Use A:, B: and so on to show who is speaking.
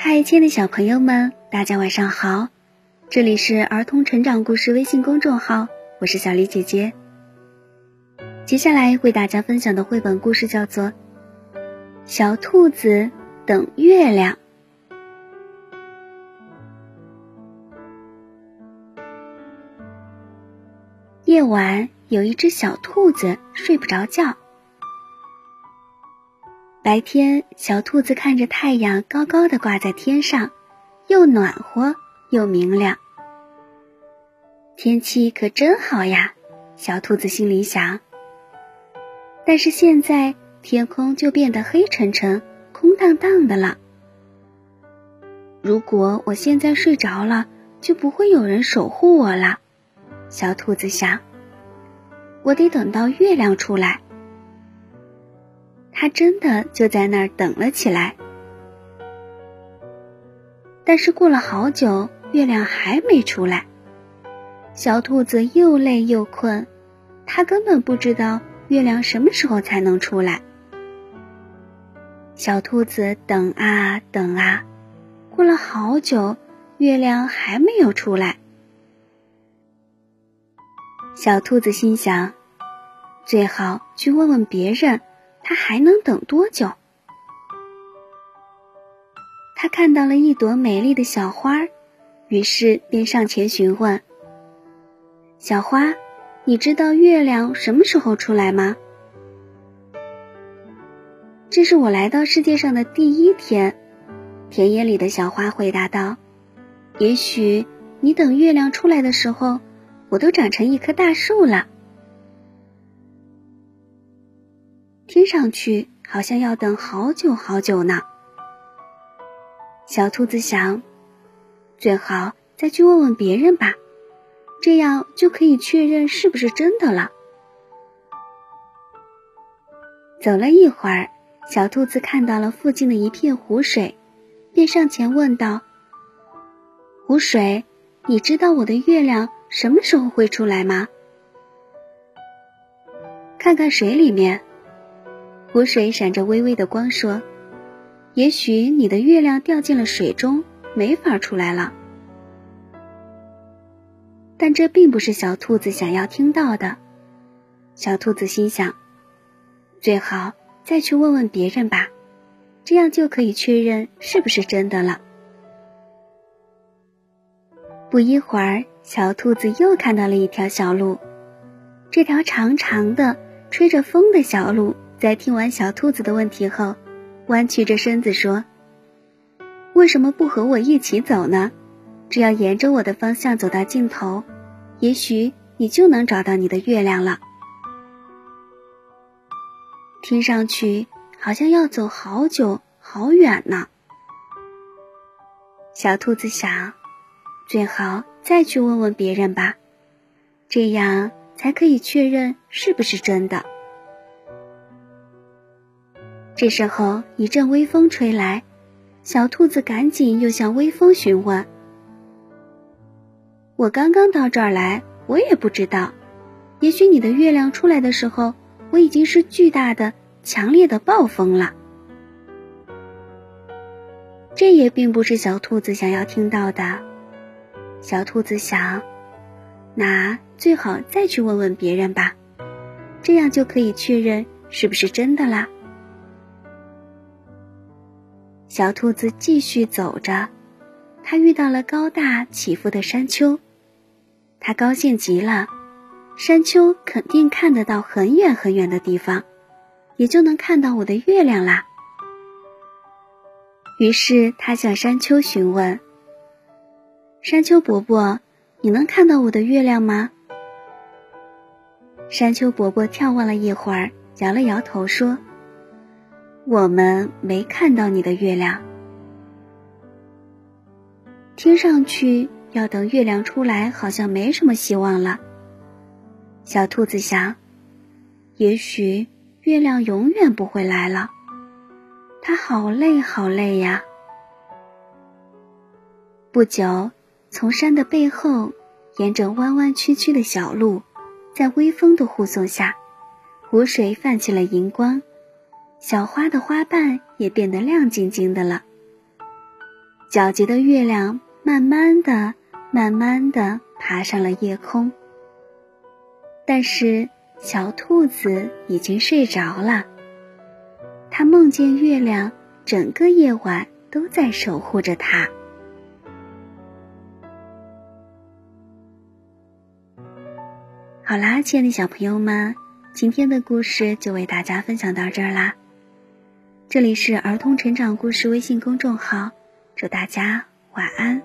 A: 嗨，亲爱的小朋友们，大家晚上好！这里是儿童成长故事微信公众号，我是小黎姐姐。接下来为大家分享的绘本故事叫做《小兔子等月亮》。夜晚，有一只小兔子睡不着觉。白天，小兔子看着太阳高高的挂在天上，又暖和又明亮。天气可真好呀，小兔子心里想。但是现在天空就变得黑沉沉、空荡荡的了。如果我现在睡着了，就不会有人守护我了。小兔子想：“我得等到月亮出来。”它真的就在那儿等了起来。但是过了好久，月亮还没出来。小兔子又累又困，它根本不知道月亮什么时候才能出来。小兔子等啊等啊，过了好久，月亮还没有出来。小兔子心想：“最好去问问别人，他还能等多久？”他看到了一朵美丽的小花，于是便上前询问：“小花，你知道月亮什么时候出来吗？”这是我来到世界上的第一天，田野里的小花回答道：“也许你等月亮出来的时候。”我都长成一棵大树了，听上去好像要等好久好久呢。小兔子想，最好再去问问别人吧，这样就可以确认是不是真的了。走了一会儿，小兔子看到了附近的一片湖水，便上前问道：“湖水，你知道我的月亮？”什么时候会出来吗？看看水里面，湖水闪着微微的光，说：“也许你的月亮掉进了水中，没法出来了。”但这并不是小兔子想要听到的。小兔子心想：“最好再去问问别人吧，这样就可以确认是不是真的了。”不一会儿。小兔子又看到了一条小路，这条长长的、吹着风的小路，在听完小兔子的问题后，弯曲着身子说：“为什么不和我一起走呢？只要沿着我的方向走到尽头，也许你就能找到你的月亮了。”听上去好像要走好久好远呢。小兔子想，最好。再去问问别人吧，这样才可以确认是不是真的。这时候一阵微风吹来，小兔子赶紧又向微风询问：“我刚刚到这儿来，我也不知道，也许你的月亮出来的时候，我已经是巨大的、强烈的暴风了。”这也并不是小兔子想要听到的。小兔子想，那最好再去问问别人吧，这样就可以确认是不是真的啦。小兔子继续走着，它遇到了高大起伏的山丘，它高兴极了，山丘肯定看得到很远很远的地方，也就能看到我的月亮啦。于是，它向山丘询问。山丘伯伯，你能看到我的月亮吗？山丘伯伯眺望了一会儿，摇了摇头说：“我们没看到你的月亮。听上去要等月亮出来，好像没什么希望了。”小兔子想：“也许月亮永远不会来了。”它好累，好累呀。不久。从山的背后，沿着弯弯曲曲的小路，在微风的护送下，湖水泛起了银光，小花的花瓣也变得亮晶晶的了。皎洁的月亮慢慢的、慢慢的爬上了夜空，但是小兔子已经睡着了。它梦见月亮整个夜晚都在守护着它。好啦，亲爱的小朋友们，今天的故事就为大家分享到这儿啦。这里是儿童成长故事微信公众号，祝大家晚安。